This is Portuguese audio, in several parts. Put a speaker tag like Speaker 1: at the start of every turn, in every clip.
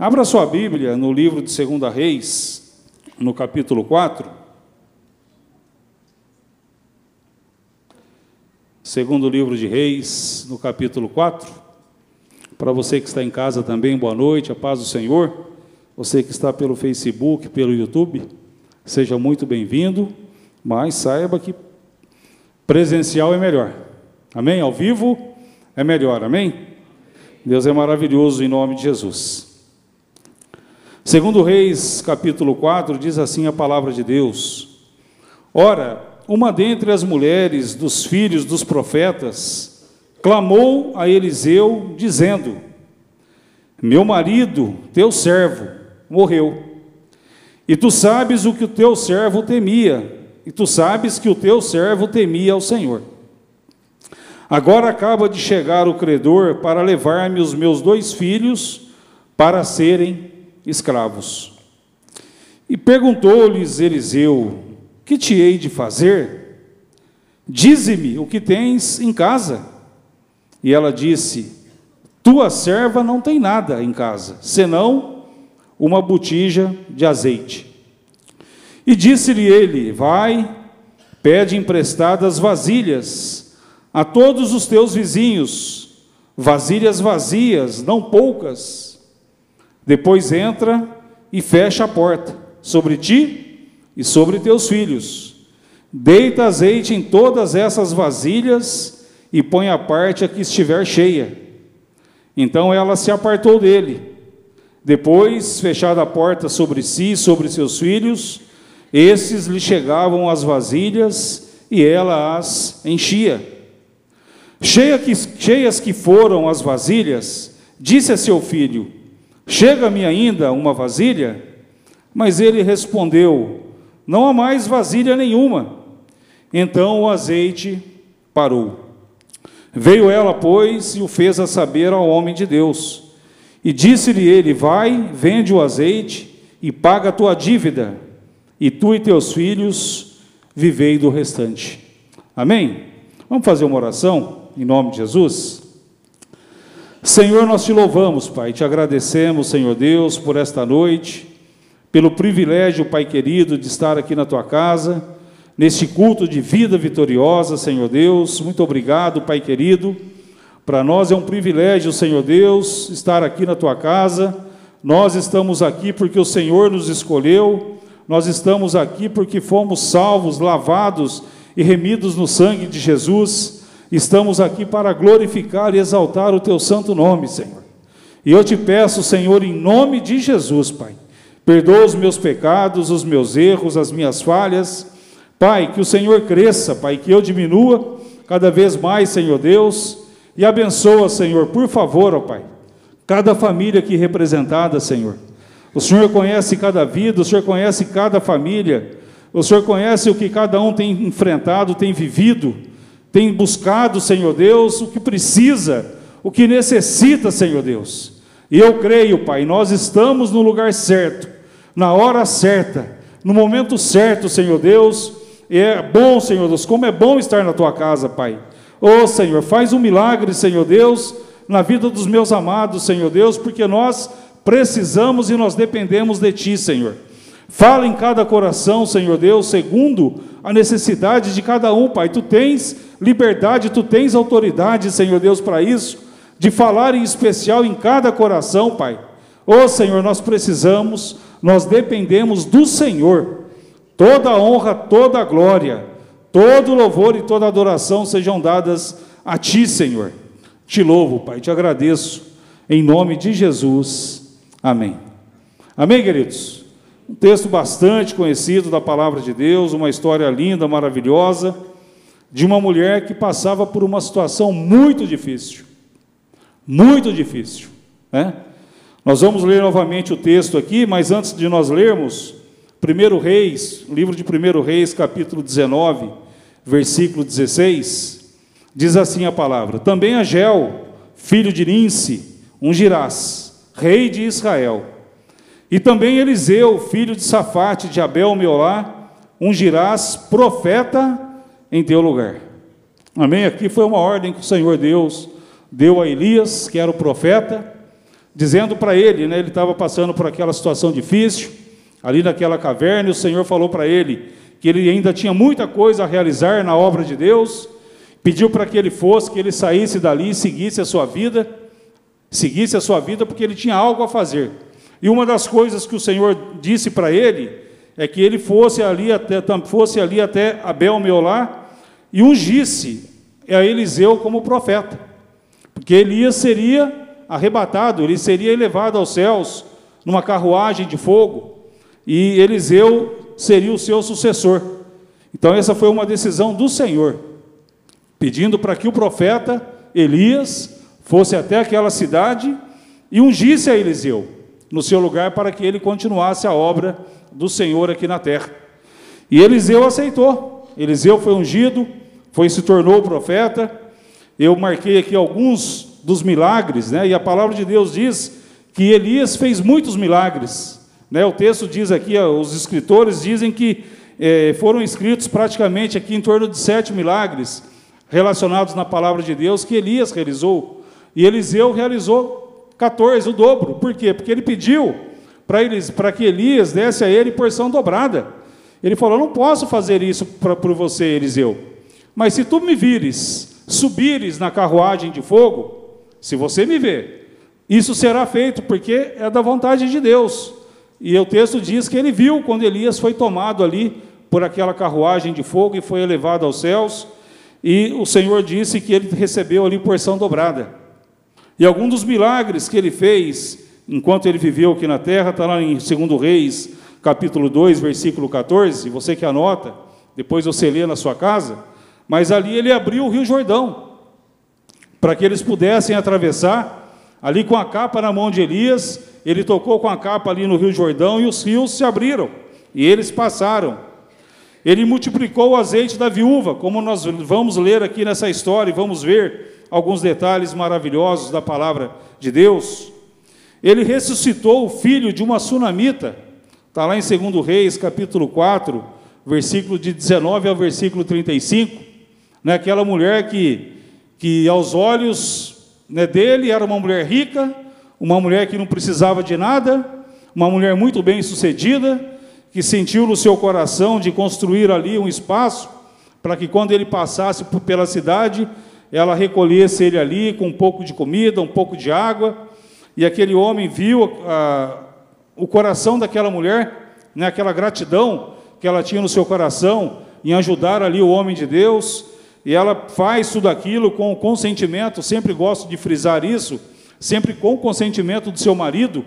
Speaker 1: Abra sua Bíblia no livro de 2 Reis, no capítulo 4. Segundo livro de Reis, no capítulo 4. Para você que está em casa também, boa noite, a paz do Senhor. Você que está pelo Facebook, pelo YouTube, seja muito bem-vindo, mas saiba que presencial é melhor. Amém? Ao vivo é melhor, amém? Deus é maravilhoso em nome de Jesus. Segundo Reis, capítulo 4, diz assim a palavra de Deus: Ora, uma dentre as mulheres dos filhos dos profetas clamou a Eliseu, dizendo: Meu marido, teu servo, morreu. E tu sabes o que o teu servo temia, e tu sabes que o teu servo temia ao Senhor. Agora acaba de chegar o credor para levar-me os meus dois filhos para serem escravos. E perguntou-lhes Eliseu: Que te hei de fazer? Dize-me o que tens em casa. E ela disse: Tua serva não tem nada em casa, senão uma botija de azeite. E disse-lhe ele: Vai, pede emprestadas vasilhas a todos os teus vizinhos, vasilhas vazias, não poucas depois entra e fecha a porta sobre ti e sobre teus filhos. Deita azeite em todas essas vasilhas e põe a parte a que estiver cheia. Então ela se apartou dele. Depois, fechada a porta sobre si e sobre seus filhos, esses lhe chegavam as vasilhas e ela as enchia. Cheia que, cheias que foram as vasilhas, disse a seu filho: Chega-me ainda uma vasilha? Mas ele respondeu: Não há mais vasilha nenhuma. Então o azeite parou. Veio ela, pois, e o fez a saber ao homem de Deus. E disse-lhe ele: Vai, vende o azeite e paga a tua dívida, e tu e teus filhos vivei do restante. Amém? Vamos fazer uma oração em nome de Jesus? Senhor, nós te louvamos, Pai, te agradecemos, Senhor Deus, por esta noite, pelo privilégio, Pai querido, de estar aqui na tua casa, neste culto de vida vitoriosa, Senhor Deus. Muito obrigado, Pai querido. Para nós é um privilégio, Senhor Deus, estar aqui na tua casa. Nós estamos aqui porque o Senhor nos escolheu, nós estamos aqui porque fomos salvos, lavados e remidos no sangue de Jesus. Estamos aqui para glorificar e exaltar o teu santo nome, Senhor. E eu te peço, Senhor, em nome de Jesus, Pai, perdoa os meus pecados, os meus erros, as minhas falhas. Pai, que o Senhor cresça, Pai, que eu diminua cada vez mais, Senhor Deus, e abençoa, Senhor, por favor, ó Pai, cada família aqui representada, Senhor. O Senhor conhece cada vida, o Senhor conhece cada família, o Senhor conhece o que cada um tem enfrentado, tem vivido tem buscado, Senhor Deus, o que precisa, o que necessita, Senhor Deus. E eu creio, Pai, nós estamos no lugar certo, na hora certa, no momento certo, Senhor Deus. E é bom, Senhor Deus, como é bom estar na tua casa, Pai. Ô oh, Senhor, faz um milagre, Senhor Deus, na vida dos meus amados, Senhor Deus, porque nós precisamos e nós dependemos de Ti, Senhor. Fala em cada coração, Senhor Deus, segundo a necessidade de cada um, Pai. Tu tens liberdade, tu tens autoridade, Senhor Deus, para isso, de falar em especial em cada coração, Pai. Ô oh, Senhor, nós precisamos, nós dependemos do Senhor. Toda honra, toda glória, todo louvor e toda adoração sejam dadas a Ti, Senhor. Te louvo, Pai, te agradeço, em nome de Jesus. Amém. Amém, queridos? Um texto bastante conhecido da palavra de Deus, uma história linda, maravilhosa, de uma mulher que passava por uma situação muito difícil. Muito difícil. Né? Nós vamos ler novamente o texto aqui, mas antes de nós lermos, 1 Reis, livro de 1 Reis, capítulo 19, versículo 16, diz assim a palavra: Também Agel, filho de Ninse, ungirás, rei de Israel e também Eliseu, filho de Safate, de Abel Meolá, ungirás profeta em teu lugar. Amém? Aqui foi uma ordem que o Senhor Deus deu a Elias, que era o profeta, dizendo para ele, né, ele estava passando por aquela situação difícil, ali naquela caverna, e o Senhor falou para ele que ele ainda tinha muita coisa a realizar na obra de Deus, pediu para que ele fosse, que ele saísse dali e seguisse a sua vida, seguisse a sua vida, porque ele tinha algo a fazer. E uma das coisas que o Senhor disse para ele é que ele fosse ali até, fosse ali até Abel Meolá e ungisse a Eliseu como profeta, porque Elias seria arrebatado, ele seria elevado aos céus numa carruagem de fogo, e Eliseu seria o seu sucessor. Então, essa foi uma decisão do Senhor, pedindo para que o profeta Elias fosse até aquela cidade e ungisse a Eliseu no seu lugar para que ele continuasse a obra do Senhor aqui na terra. E Eliseu aceitou. Eliseu foi ungido, foi se tornou profeta. Eu marquei aqui alguns dos milagres, né? E a palavra de Deus diz que Elias fez muitos milagres, né? O texto diz aqui, os escritores dizem que é, foram escritos praticamente aqui em torno de sete milagres relacionados na palavra de Deus que Elias realizou. E Eliseu realizou 14, o dobro. Por quê? Porque ele pediu para que Elias desse a ele porção dobrada. Ele falou: Não posso fazer isso por você, Eliseu. Mas se tu me vires, subires na carruagem de fogo, se você me ver, isso será feito porque é da vontade de Deus. E o texto diz que ele viu quando Elias foi tomado ali por aquela carruagem de fogo e foi elevado aos céus, e o Senhor disse que ele recebeu ali porção dobrada. E algum dos milagres que ele fez enquanto ele viveu aqui na terra, está lá em 2 Reis, capítulo 2, versículo 14, você que anota, depois você lê na sua casa, mas ali ele abriu o rio Jordão para que eles pudessem atravessar, ali com a capa na mão de Elias, ele tocou com a capa ali no Rio Jordão e os rios se abriram, e eles passaram. Ele multiplicou o azeite da viúva, como nós vamos ler aqui nessa história e vamos ver alguns detalhes maravilhosos da palavra de Deus. Ele ressuscitou o filho de uma sunamita, está lá em 2 Reis, capítulo 4, versículo de 19 ao versículo 35, né, aquela mulher que que aos olhos né, dele era uma mulher rica, uma mulher que não precisava de nada, uma mulher muito bem sucedida, que sentiu no seu coração de construir ali um espaço para que quando ele passasse pela cidade, ela recolhesse ele ali com um pouco de comida, um pouco de água, e aquele homem viu ah, o coração daquela mulher, né, aquela gratidão que ela tinha no seu coração em ajudar ali o homem de Deus, e ela faz tudo aquilo com o consentimento, sempre gosto de frisar isso, sempre com o consentimento do seu marido.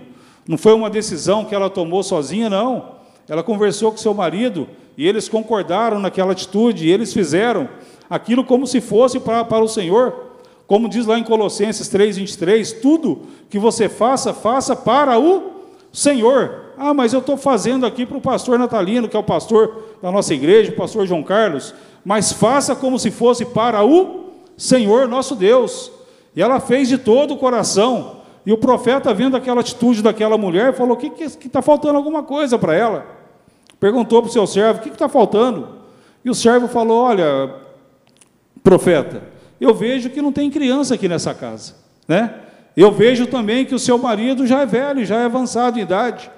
Speaker 1: Não foi uma decisão que ela tomou sozinha, não. Ela conversou com seu marido e eles concordaram naquela atitude, e eles fizeram aquilo como se fosse para, para o Senhor. Como diz lá em Colossenses 3,23, tudo que você faça, faça para o Senhor. Ah, mas eu estou fazendo aqui para o pastor Natalino, que é o pastor da nossa igreja, o pastor João Carlos mas faça como se fosse para o Senhor nosso Deus. E ela fez de todo o coração. E o profeta, vendo aquela atitude daquela mulher, falou: que está faltando alguma coisa para ela. Perguntou para o seu servo: o que está faltando? E o servo falou: Olha, profeta, eu vejo que não tem criança aqui nessa casa. Né? Eu vejo também que o seu marido já é velho, já é avançado em idade.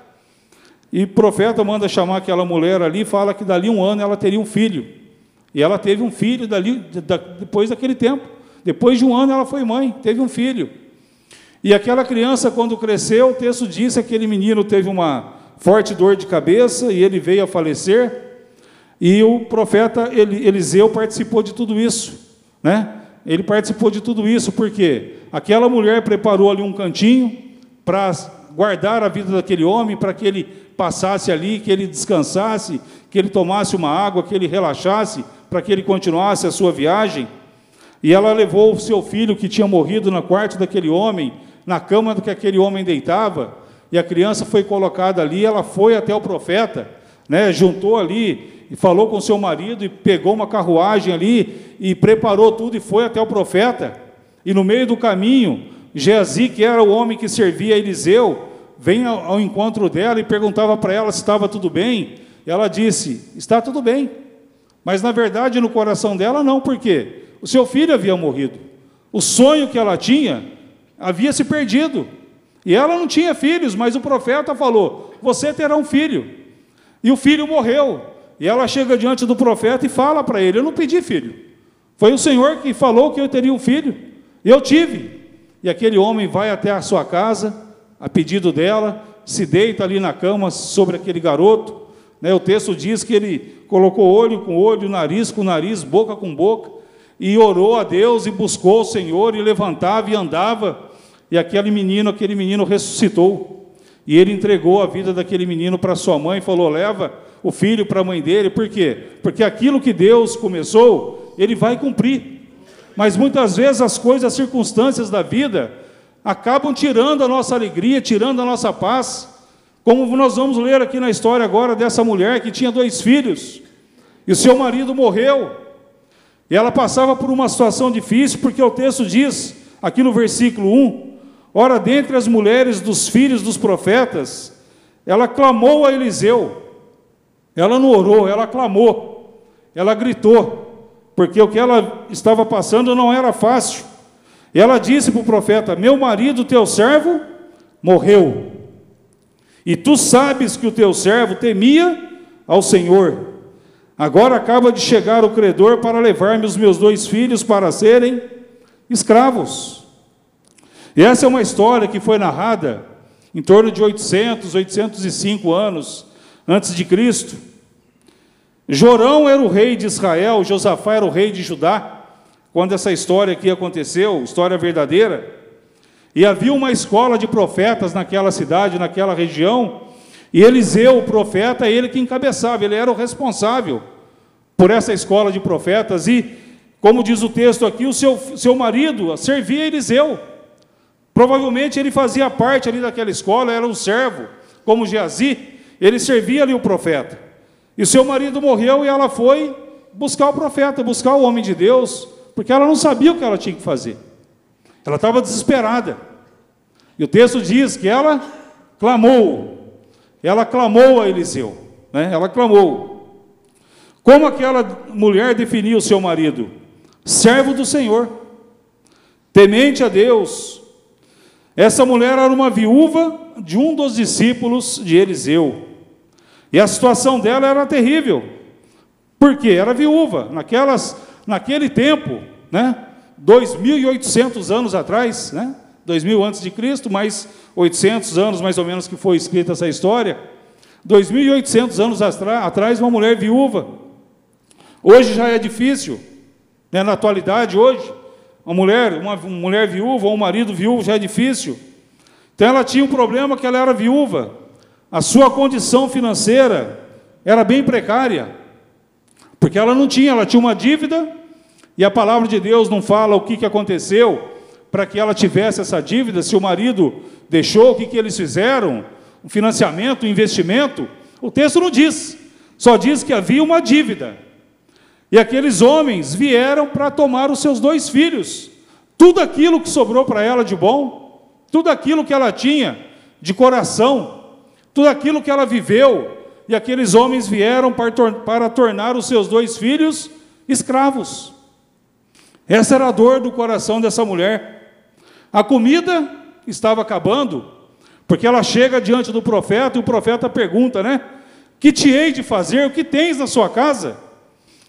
Speaker 1: E o profeta manda chamar aquela mulher ali e fala que dali um ano ela teria um filho. E ela teve um filho dali, depois daquele tempo. Depois de um ano ela foi mãe, teve um filho. E aquela criança, quando cresceu, o texto diz que aquele menino teve uma forte dor de cabeça e ele veio a falecer. E o profeta Eliseu participou de tudo isso, né? Ele participou de tudo isso porque aquela mulher preparou ali um cantinho para guardar a vida daquele homem, para que ele passasse ali, que ele descansasse, que ele tomasse uma água, que ele relaxasse, para que ele continuasse a sua viagem. E ela levou o seu filho que tinha morrido no quarto daquele homem, na cama que aquele homem deitava, e a criança foi colocada ali, ela foi até o profeta, né, juntou ali e falou com seu marido e pegou uma carruagem ali e preparou tudo e foi até o profeta. E no meio do caminho, Geazi, que era o homem que servia a Eliseu, vem ao encontro dela e perguntava para ela se estava tudo bem. E ela disse: Está tudo bem. Mas na verdade no coração dela não, porque o seu filho havia morrido. O sonho que ela tinha havia se perdido. E ela não tinha filhos, mas o profeta falou: Você terá um filho. E o filho morreu. E ela chega diante do profeta e fala para ele: Eu não pedi filho. Foi o Senhor que falou que eu teria um filho. E eu tive. E aquele homem vai até a sua casa, a pedido dela, se deita ali na cama sobre aquele garoto. Né? O texto diz que ele colocou olho com olho, nariz com nariz, boca com boca, e orou a Deus e buscou o Senhor, e levantava e andava, e aquele menino, aquele menino ressuscitou. E ele entregou a vida daquele menino para sua mãe e falou: leva o filho para a mãe dele, por quê? Porque aquilo que Deus começou, ele vai cumprir. Mas muitas vezes as coisas, as circunstâncias da vida, acabam tirando a nossa alegria, tirando a nossa paz. Como nós vamos ler aqui na história agora dessa mulher que tinha dois filhos, e o seu marido morreu, e ela passava por uma situação difícil, porque o texto diz, aqui no versículo 1, ora, dentre as mulheres dos filhos dos profetas, ela clamou a Eliseu, ela não orou, ela clamou, ela gritou, porque o que ela estava passando não era fácil. E ela disse para o profeta: Meu marido, teu servo, morreu. E tu sabes que o teu servo temia ao Senhor. Agora acaba de chegar o credor para levar-me os meus dois filhos para serem escravos. E essa é uma história que foi narrada em torno de 800, 805 anos antes de Cristo. Jorão era o rei de Israel, Josafá era o rei de Judá, quando essa história aqui aconteceu, história verdadeira. E havia uma escola de profetas naquela cidade, naquela região, e Eliseu, o profeta, ele que encabeçava, ele era o responsável por essa escola de profetas, e, como diz o texto aqui, o seu, seu marido servia Eliseu. Provavelmente ele fazia parte ali daquela escola, era um servo, como Geazi, ele servia ali o profeta. E seu marido morreu e ela foi buscar o profeta, buscar o homem de Deus, porque ela não sabia o que ela tinha que fazer. Ela estava desesperada. E o texto diz que ela clamou. Ela clamou a Eliseu. Né? Ela clamou. Como aquela mulher definia o seu marido? Servo do Senhor, temente a Deus. Essa mulher era uma viúva de um dos discípulos de Eliseu. E a situação dela era terrível. Porque era viúva. Naquelas, naquele tempo, né? 2.800 anos atrás, né? 2000 antes de Cristo, mais 800 anos mais ou menos que foi escrita essa história. 2.800 anos atrás, uma mulher viúva. Hoje já é difícil, né? na atualidade, hoje, uma mulher, uma mulher viúva ou um marido viúvo já é difícil. Então ela tinha um problema que ela era viúva. A sua condição financeira era bem precária, porque ela não tinha, ela tinha uma dívida, e a palavra de Deus não fala o que, que aconteceu para que ela tivesse essa dívida, se o marido deixou, o que, que eles fizeram, um financiamento, um investimento. O texto não diz, só diz que havia uma dívida. E aqueles homens vieram para tomar os seus dois filhos, tudo aquilo que sobrou para ela de bom, tudo aquilo que ela tinha de coração, tudo aquilo que ela viveu, e aqueles homens vieram para, tornar os seus dois filhos escravos. Essa era a dor do coração dessa mulher. A comida estava acabando, porque ela chega diante do profeta e o profeta pergunta, né? Que te hei de fazer? O que tens na sua casa?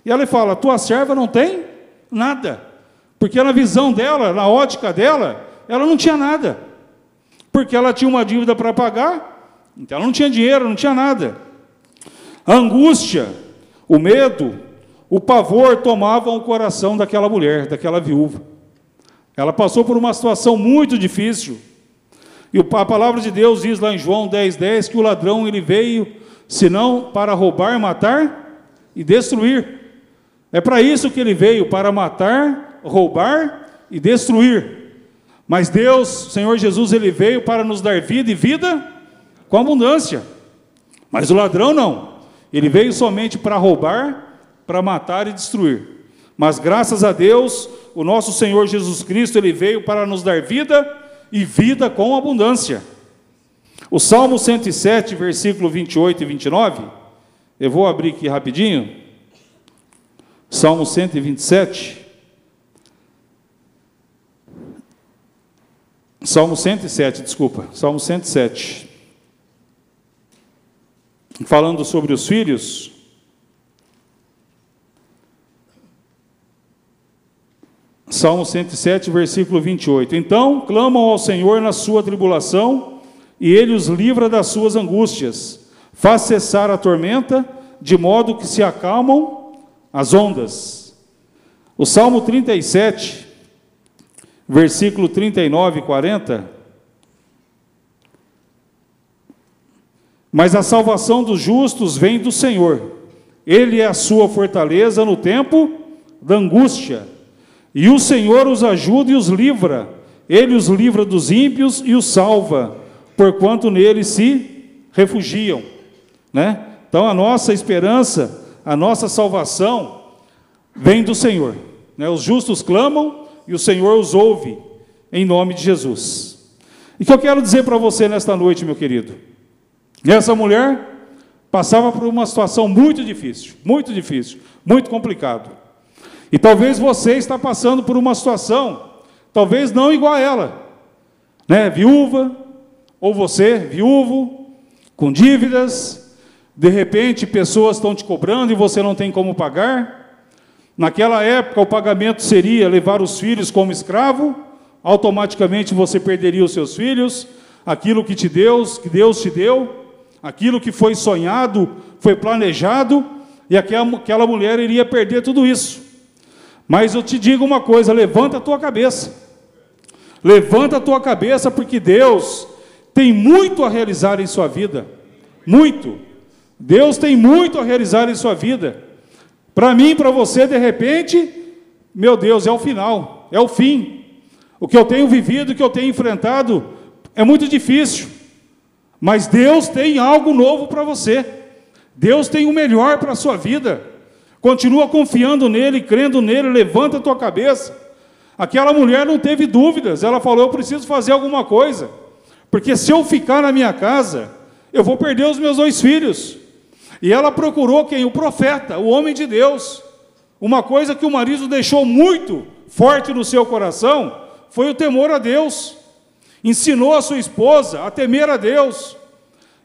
Speaker 1: E ela fala: Tua serva não tem nada. Porque na visão dela, na ótica dela, ela não tinha nada. Porque ela tinha uma dívida para pagar então ela não tinha dinheiro, não tinha nada. A angústia, o medo, o pavor tomavam o coração daquela mulher, daquela viúva. Ela passou por uma situação muito difícil. E a palavra de Deus diz lá em João 10, 10 que o ladrão ele veio, senão para roubar, matar e destruir. É para isso que ele veio, para matar, roubar e destruir. Mas Deus, Senhor Jesus, ele veio para nos dar vida e vida com abundância. Mas o ladrão não. Ele veio somente para roubar, para matar e destruir. Mas graças a Deus, o nosso Senhor Jesus Cristo, ele veio para nos dar vida e vida com abundância. O Salmo 107, versículo 28 e 29, eu vou abrir aqui rapidinho. Salmo 127. Salmo 107, desculpa, Salmo 107. Falando sobre os filhos, Salmo 107, versículo 28. Então clamam ao Senhor na sua tribulação, e ele os livra das suas angústias. Faz cessar a tormenta, de modo que se acalmam as ondas. O Salmo 37, versículo 39 e 40. Mas a salvação dos justos vem do Senhor. Ele é a sua fortaleza no tempo da angústia. E o Senhor os ajuda e os livra. Ele os livra dos ímpios e os salva, porquanto nele se refugiam. Né? Então a nossa esperança, a nossa salvação vem do Senhor. Né? Os justos clamam e o Senhor os ouve, em nome de Jesus. E o que eu quero dizer para você nesta noite, meu querido? Essa mulher passava por uma situação muito difícil, muito difícil, muito complicado. E talvez você está passando por uma situação, talvez não igual a ela, né? Viúva, ou você, viúvo, com dívidas, de repente pessoas estão te cobrando e você não tem como pagar. Naquela época o pagamento seria levar os filhos como escravo, automaticamente você perderia os seus filhos, aquilo que te deu, que Deus te deu, aquilo que foi sonhado, foi planejado, e aquela, mulher iria perder tudo isso. Mas eu te digo uma coisa: levanta a tua cabeça. Levanta a tua cabeça, porque Deus tem muito a realizar em sua vida. Muito. Deus tem muito a realizar em sua vida. Para mim, para você, de repente, meu Deus, é o final, é o fim. O que eu tenho vivido, o que eu tenho enfrentado, é muito difícil. Mas Deus tem algo novo para você. Deus tem o melhor para a sua vida. Continua confiando nele, crendo nele, levanta a tua cabeça. Aquela mulher não teve dúvidas, ela falou: Eu preciso fazer alguma coisa, porque se eu ficar na minha casa, eu vou perder os meus dois filhos. E ela procurou quem? O profeta, o homem de Deus. Uma coisa que o marido deixou muito forte no seu coração foi o temor a Deus. Ensinou a sua esposa a temer a Deus.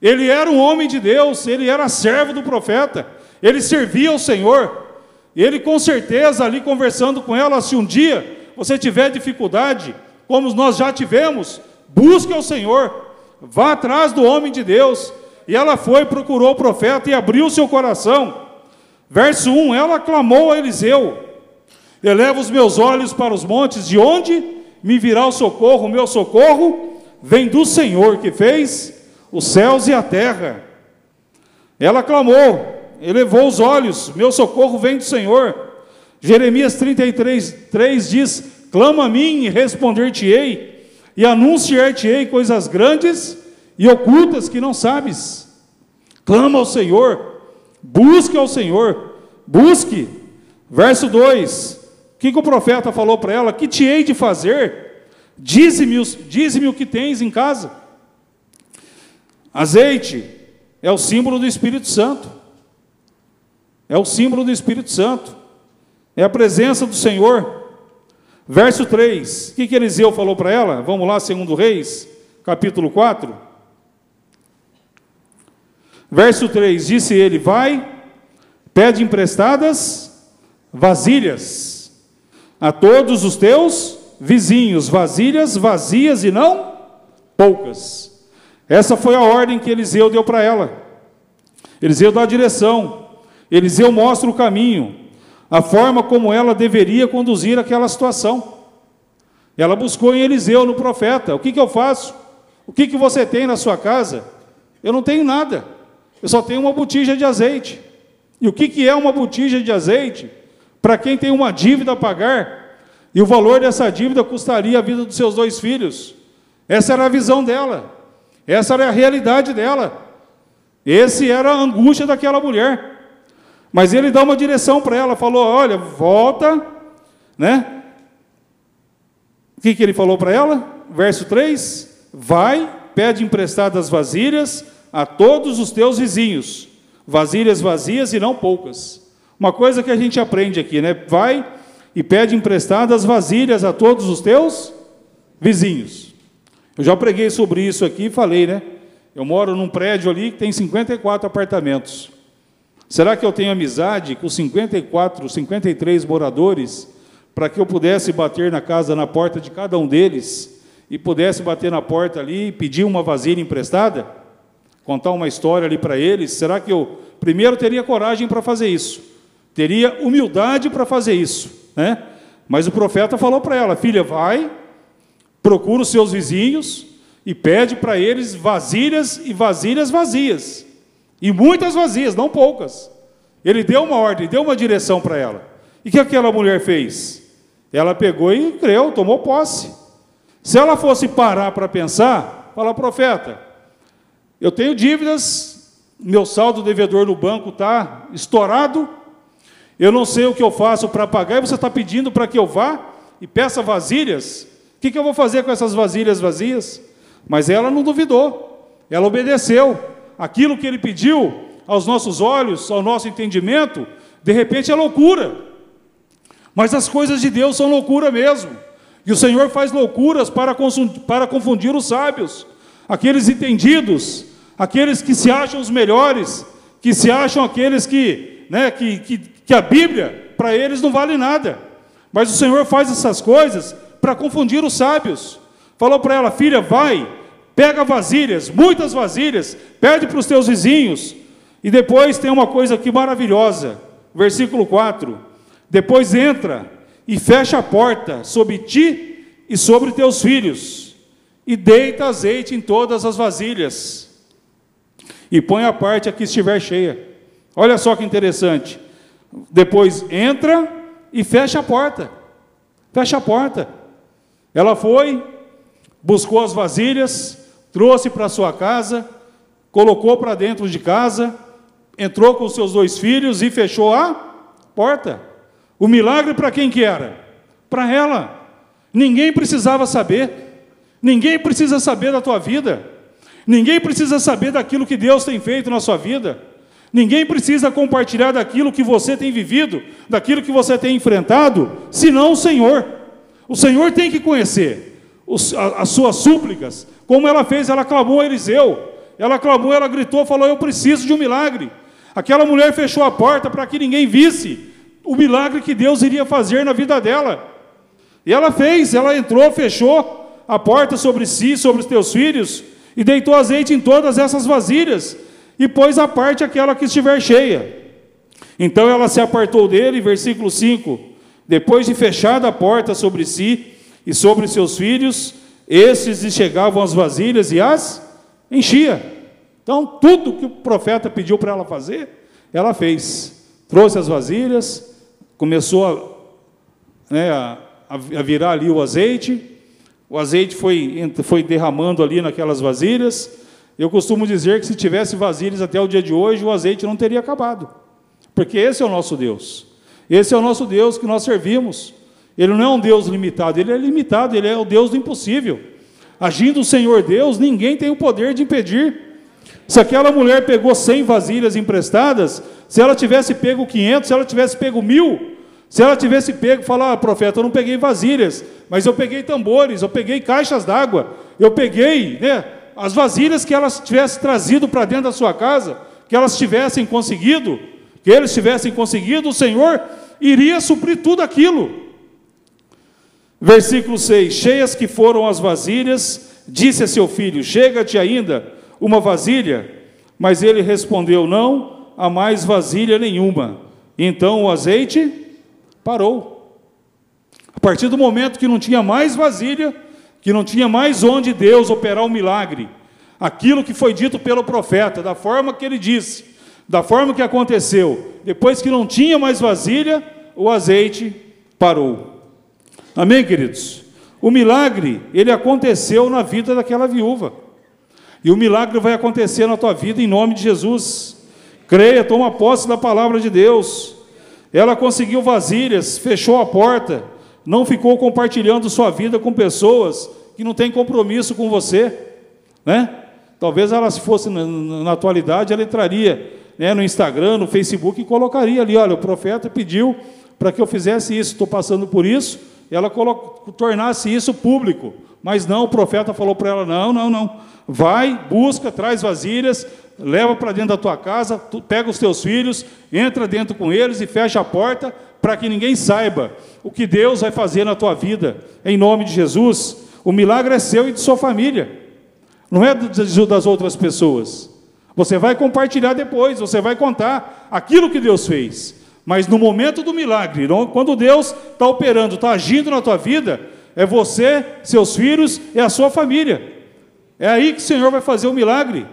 Speaker 1: Ele era um homem de Deus, ele era servo do profeta. Ele servia ao Senhor. Ele com certeza ali conversando com ela, se um dia você tiver dificuldade, como nós já tivemos, busque ao Senhor, vá atrás do homem de Deus. E ela foi, procurou o profeta e abriu seu coração. Verso 1: Ela clamou a Eliseu: Eleva os meus olhos para os montes, de onde me virá o socorro? O meu socorro vem do Senhor que fez os céus e a terra. Ela clamou, elevou os olhos, meu socorro vem do Senhor. Jeremias 33, 3 diz: Clama a mim e responder-te-ei, e anunciar-te-ei coisas grandes e ocultas que não sabes. Clama ao Senhor, busque ao Senhor, busque. Verso 2: O que, que o profeta falou para ela? Que te hei de fazer? Dize-me dize o que tens em casa. Azeite é o símbolo do Espírito Santo. É o símbolo do Espírito Santo. É a presença do Senhor. Verso 3. O que, que Eliseu falou para ela? Vamos lá, segundo Reis, capítulo 4. Verso 3: Disse ele: Vai, pede emprestadas vasilhas a todos os teus vizinhos, vasilhas vazias e não poucas. Essa foi a ordem que Eliseu deu para ela. Eliseu dá a direção. Eliseu mostra o caminho, a forma como ela deveria conduzir aquela situação. Ela buscou em Eliseu, no profeta: O que, que eu faço? O que, que você tem na sua casa? Eu não tenho nada, eu só tenho uma botija de azeite. E o que, que é uma botija de azeite? Para quem tem uma dívida a pagar, e o valor dessa dívida custaria a vida dos seus dois filhos. Essa era a visão dela, essa era a realidade dela, esse era a angústia daquela mulher. Mas ele dá uma direção para ela, falou: olha, volta, né? O que, que ele falou para ela? Verso 3: Vai, pede emprestadas vasilhas a todos os teus vizinhos, vasilhas vazias e não poucas. Uma coisa que a gente aprende aqui, né? Vai e pede emprestadas vasilhas a todos os teus vizinhos. Eu já preguei sobre isso aqui e falei, né? Eu moro num prédio ali que tem 54 apartamentos. Será que eu tenho amizade com 54, 53 moradores para que eu pudesse bater na casa, na porta de cada um deles e pudesse bater na porta ali e pedir uma vasilha emprestada? Contar uma história ali para eles? Será que eu primeiro teria coragem para fazer isso? Teria humildade para fazer isso, né? Mas o profeta falou para ela: "Filha, vai, procura os seus vizinhos e pede para eles vasilhas e vasilhas vazias. E muitas vazias, não poucas. Ele deu uma ordem, deu uma direção para ela. E o que aquela mulher fez? Ela pegou e creu, tomou posse. Se ela fosse parar para pensar, fala, profeta, eu tenho dívidas, meu saldo devedor no banco está estourado, eu não sei o que eu faço para pagar, e você está pedindo para que eu vá e peça vasilhas? O que, que eu vou fazer com essas vasilhas vazias? Mas ela não duvidou, ela obedeceu. Aquilo que ele pediu aos nossos olhos, ao nosso entendimento, de repente é loucura. Mas as coisas de Deus são loucura mesmo. E o Senhor faz loucuras para, para confundir os sábios, aqueles entendidos, aqueles que se acham os melhores, que se acham aqueles que, né, que, que, que a Bíblia, para eles, não vale nada. Mas o Senhor faz essas coisas para confundir os sábios. Falou para ela, filha, vai, pega vasilhas, muitas vasilhas, pede para os teus vizinhos. E depois tem uma coisa aqui maravilhosa, versículo 4: depois entra e fecha a porta sobre ti e sobre teus filhos, e deita azeite em todas as vasilhas, e põe a parte a que estiver cheia. Olha só que interessante. Depois entra e fecha a porta. Fecha a porta. Ela foi, buscou as vasilhas, trouxe para sua casa, colocou para dentro de casa, entrou com seus dois filhos e fechou a porta. O milagre para quem que era? Para ela. Ninguém precisava saber. Ninguém precisa saber da tua vida. Ninguém precisa saber daquilo que Deus tem feito na sua vida. Ninguém precisa compartilhar daquilo que você tem vivido, daquilo que você tem enfrentado, senão o Senhor. O Senhor tem que conhecer as suas súplicas, como ela fez, ela clamou a Eliseu. Ela clamou, ela gritou, falou: Eu preciso de um milagre. Aquela mulher fechou a porta para que ninguém visse o milagre que Deus iria fazer na vida dela. E ela fez, ela entrou, fechou a porta sobre si, sobre os teus filhos, e deitou azeite em todas essas vasilhas, e pôs a parte aquela que estiver cheia. Então ela se apartou dele, versículo 5. Depois de fechada a porta sobre si e sobre seus filhos, esses lhe chegavam as vasilhas e as enchia. Então, tudo que o profeta pediu para ela fazer, ela fez. Trouxe as vasilhas, começou a, né, a, a virar ali o azeite, o azeite foi, foi derramando ali naquelas vasilhas. Eu costumo dizer que se tivesse vasilhas até o dia de hoje, o azeite não teria acabado. Porque esse é o nosso Deus. Esse é o nosso Deus que nós servimos. Ele não é um Deus limitado, ele é limitado, ele é o Deus do impossível. Agindo o Senhor Deus, ninguém tem o poder de impedir. Se aquela mulher pegou 100 vasilhas emprestadas, se ela tivesse pego 500, se ela tivesse pego mil, se ela tivesse pego, falar, ah, profeta, eu não peguei vasilhas, mas eu peguei tambores, eu peguei caixas d'água, eu peguei né, as vasilhas que elas tivessem trazido para dentro da sua casa, que elas tivessem conseguido, que eles tivessem conseguido, o Senhor iria suprir tudo aquilo. Versículo 6: Cheias que foram as vasilhas, disse a seu filho: Chega-te ainda uma vasilha. Mas ele respondeu: Não há mais vasilha nenhuma. Então o azeite parou. A partir do momento que não tinha mais vasilha, que não tinha mais onde Deus operar o milagre, aquilo que foi dito pelo profeta, da forma que ele disse, da forma que aconteceu, depois que não tinha mais vasilha, o azeite parou. Amém, queridos? O milagre, ele aconteceu na vida daquela viúva. E o milagre vai acontecer na tua vida em nome de Jesus. Creia, toma posse da palavra de Deus. Ela conseguiu vasilhas, fechou a porta, não ficou compartilhando sua vida com pessoas que não têm compromisso com você, né? Talvez ela, se fosse na, na atualidade, ela entraria né, no Instagram, no Facebook e colocaria ali: olha, o profeta pediu para que eu fizesse isso, estou passando por isso, e ela tornasse isso público, Mas não, o profeta falou para ela: não, não, não. Vai, busca, traz vasilhas, leva para dentro da tua casa, tu, pega os teus filhos, entra dentro com eles e fecha a porta para que ninguém saiba o que Deus vai fazer na tua vida, em nome de Jesus. O milagre é seu e de sua família, não é das outras pessoas. Você vai compartilhar depois, você vai contar aquilo que Deus fez. Mas no momento do milagre, quando Deus está operando, está agindo na tua vida, é você, seus filhos e a sua família. É aí que o Senhor vai fazer o milagre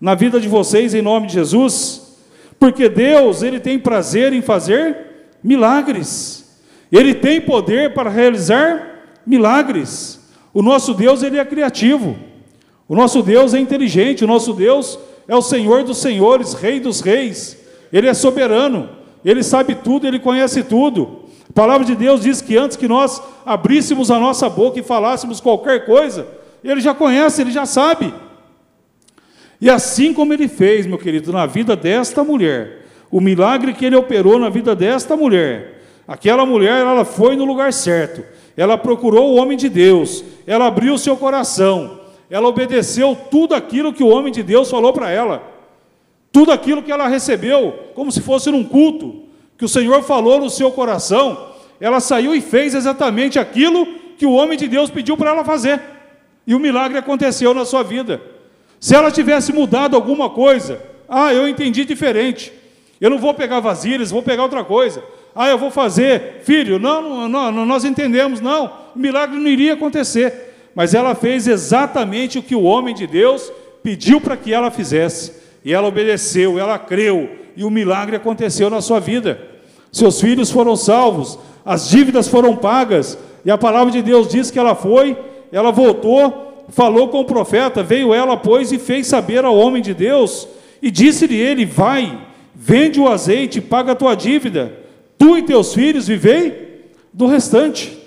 Speaker 1: na vida de vocês, em nome de Jesus. Porque Deus, Ele tem prazer em fazer milagres. Ele tem poder para realizar milagres. O nosso Deus, Ele é criativo. O nosso Deus é inteligente. O nosso Deus é o Senhor dos senhores, Rei dos reis. Ele é soberano. Ele sabe tudo, Ele conhece tudo. A palavra de Deus diz que antes que nós abríssemos a nossa boca e falássemos qualquer coisa, Ele já conhece, Ele já sabe. E assim como Ele fez, meu querido, na vida desta mulher, o milagre que Ele operou na vida desta mulher, aquela mulher, ela foi no lugar certo, ela procurou o homem de Deus, ela abriu o seu coração, ela obedeceu tudo aquilo que o homem de Deus falou para ela, tudo aquilo que ela recebeu, como se fosse num culto, que o Senhor falou no seu coração, ela saiu e fez exatamente aquilo que o homem de Deus pediu para ela fazer, e o milagre aconteceu na sua vida. Se ela tivesse mudado alguma coisa, ah, eu entendi diferente, eu não vou pegar vasilhas, vou pegar outra coisa. Ah, eu vou fazer, filho, não, não, não, nós entendemos, não, o milagre não iria acontecer mas ela fez exatamente o que o homem de Deus pediu para que ela fizesse. E ela obedeceu, ela creu, e o milagre aconteceu na sua vida. Seus filhos foram salvos, as dívidas foram pagas, e a palavra de Deus diz que ela foi, ela voltou, falou com o profeta, veio ela, pois, e fez saber ao homem de Deus, e disse-lhe ele: Vai, vende o azeite, paga a tua dívida, tu e teus filhos vivei do restante.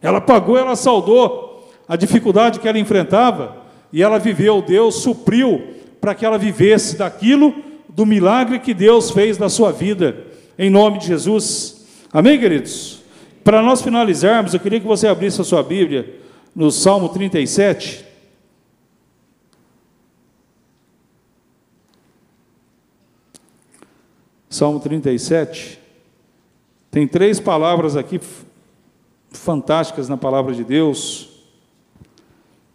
Speaker 1: Ela pagou, ela saudou, a dificuldade que ela enfrentava, e ela viveu, Deus supriu para que ela vivesse daquilo, do milagre que Deus fez na sua vida, em nome de Jesus. Amém, queridos? Para nós finalizarmos, eu queria que você abrisse a sua Bíblia no Salmo 37. Salmo 37. Tem três palavras aqui fantásticas na palavra de Deus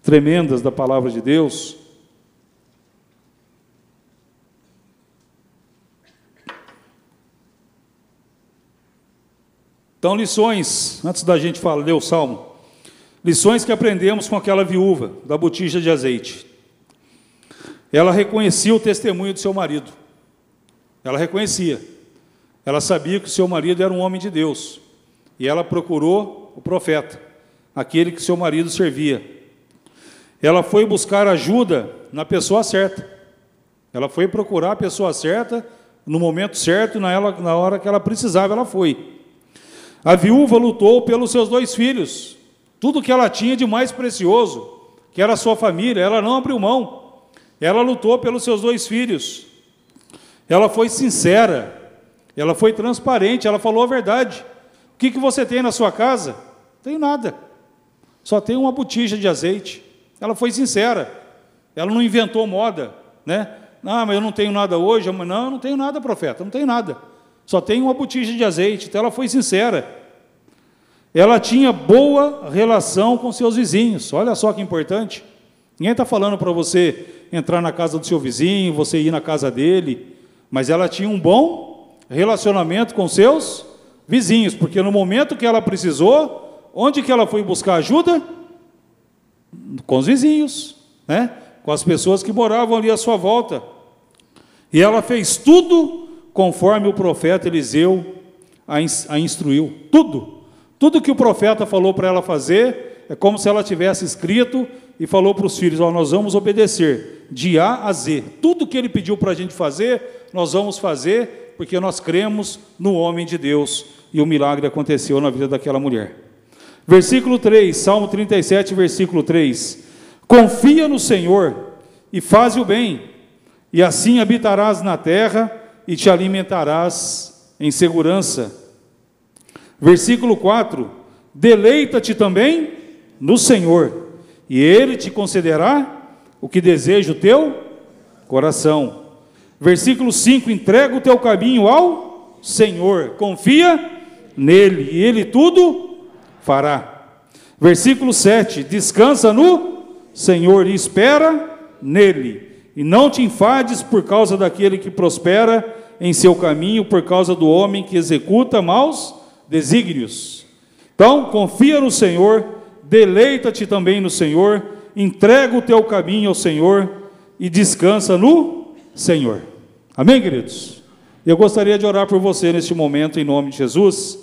Speaker 1: tremendas da palavra de Deus. Então, lições, antes da gente falar, ler o salmo, lições que aprendemos com aquela viúva da botija de azeite. Ela reconhecia o testemunho do seu marido. Ela reconhecia. Ela sabia que o seu marido era um homem de Deus. E ela procurou o profeta, aquele que seu marido servia ela foi buscar ajuda na pessoa certa. Ela foi procurar a pessoa certa, no momento certo, na, ela, na hora que ela precisava, ela foi. A viúva lutou pelos seus dois filhos, tudo que ela tinha de mais precioso, que era a sua família, ela não abriu mão. Ela lutou pelos seus dois filhos. Ela foi sincera, ela foi transparente, ela falou a verdade. O que, que você tem na sua casa? Tenho nada. Só tem uma botija de azeite. Ela foi sincera. Ela não inventou moda, né? Ah, mas eu não tenho nada hoje. Não, eu não tenho nada, profeta, não tenho nada. Só tenho uma botija de azeite. Então ela foi sincera. Ela tinha boa relação com seus vizinhos. Olha só que importante. Ninguém está falando para você entrar na casa do seu vizinho, você ir na casa dele, mas ela tinha um bom relacionamento com seus vizinhos, porque no momento que ela precisou, onde que ela foi buscar ajuda? Com os vizinhos, né? com as pessoas que moravam ali à sua volta. E ela fez tudo conforme o profeta Eliseu a, instruiu. Tudo. Tudo que o profeta falou para ela fazer, é como se ela tivesse escrito e falou para os filhos: oh, Nós vamos obedecer, de A a Z. Tudo que ele pediu para a gente fazer, nós vamos fazer, porque nós cremos no homem de Deus. E o milagre aconteceu na vida daquela mulher. Versículo 3, Salmo 37, versículo 3. Confia no Senhor e faz o bem, e assim habitarás na terra e te alimentarás em segurança. Versículo 4: Deleita-te também no Senhor, e ele te concederá o que deseja o teu coração. Versículo 5: entrega o teu caminho ao Senhor, confia nele, e ele tudo fará. Versículo 7: descansa no Senhor e espera nele, e não te enfades por causa daquele que prospera em seu caminho, por causa do homem que executa maus desígnios. Então, confia no Senhor, deleita-te também no Senhor, entrega o teu caminho ao Senhor e descansa no Senhor. Amém, queridos? Eu gostaria de orar por você neste momento, em nome de Jesus,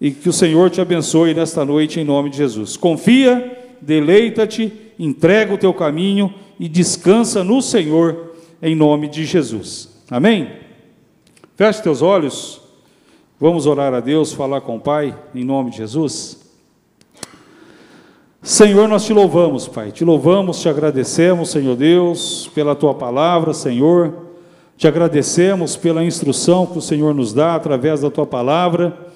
Speaker 1: e que o Senhor te abençoe nesta noite, em nome de Jesus. Confia, deleita-te, entrega o teu caminho e descansa no Senhor, em nome de Jesus. Amém? Feche teus olhos, vamos orar a Deus, falar com o Pai, em nome de Jesus. Senhor, nós te louvamos, Pai, te louvamos, te agradecemos, Senhor Deus, pela tua palavra, Senhor, te agradecemos pela instrução que o Senhor nos dá através da tua palavra.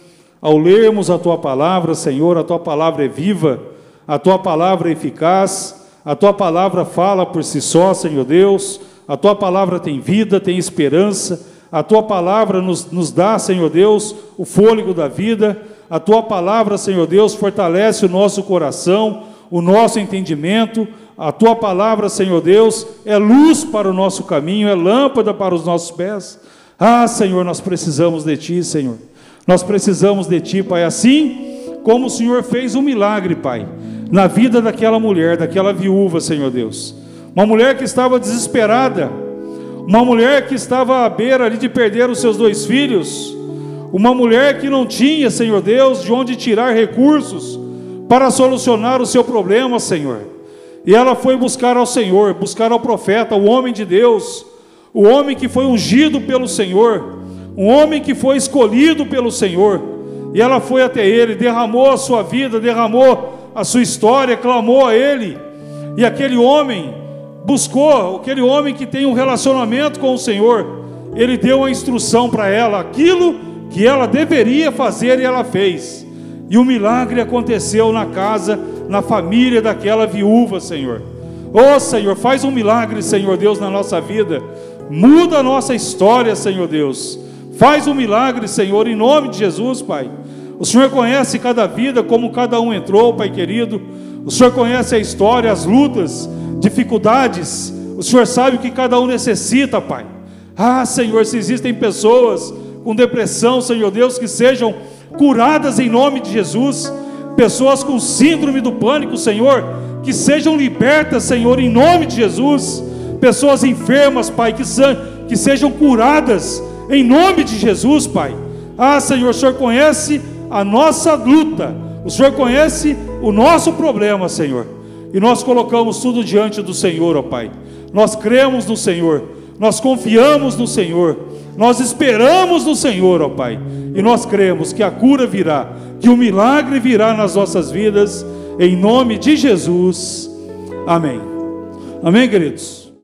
Speaker 1: Ao lermos a tua palavra, Senhor, a tua palavra é viva, a tua palavra é eficaz, a tua palavra fala por si só, Senhor Deus, a tua palavra tem vida, tem esperança, a tua palavra nos, nos dá, Senhor Deus, o fôlego da vida, a tua palavra, Senhor Deus, fortalece o nosso coração, o nosso entendimento. A tua palavra, Senhor Deus, é luz para o nosso caminho, é lâmpada para os nossos pés. Ah, Senhor, nós precisamos de ti, Senhor. Nós precisamos de ti, Pai, assim como o Senhor fez um milagre, Pai, na vida daquela mulher, daquela viúva, Senhor Deus. Uma mulher que estava desesperada, uma mulher que estava à beira ali de perder os seus dois filhos, uma mulher que não tinha, Senhor Deus, de onde tirar recursos para solucionar o seu problema, Senhor. E ela foi buscar ao Senhor, buscar ao profeta, o homem de Deus, o homem que foi ungido pelo Senhor, um homem que foi escolhido pelo Senhor. E ela foi até ele, derramou a sua vida, derramou a sua história, clamou a ele. E aquele homem buscou, aquele homem que tem um relacionamento com o Senhor, ele deu a instrução para ela, aquilo que ela deveria fazer e ela fez. E o milagre aconteceu na casa, na família daquela viúva, Senhor. Oh, Senhor, faz um milagre, Senhor Deus, na nossa vida. Muda a nossa história, Senhor Deus. Faz um milagre, Senhor, em nome de Jesus, Pai. O Senhor conhece cada vida, como cada um entrou, Pai querido. O Senhor conhece a história, as lutas, dificuldades. O Senhor sabe o que cada um necessita, Pai. Ah, Senhor, se existem pessoas com depressão, Senhor Deus, que sejam curadas em nome de Jesus. Pessoas com síndrome do pânico, Senhor, que sejam libertas, Senhor, em nome de Jesus. Pessoas enfermas, Pai, que, que sejam curadas em nome de Jesus, Pai. Ah, Senhor, o Senhor conhece a nossa luta, o Senhor conhece o nosso problema, Senhor. E nós colocamos tudo diante do Senhor, ó Pai. Nós cremos no Senhor, nós confiamos no Senhor. Nós esperamos no Senhor, ó Pai, e nós cremos que a cura virá, que o milagre virá nas nossas vidas, em nome de Jesus. Amém. Amém, queridos?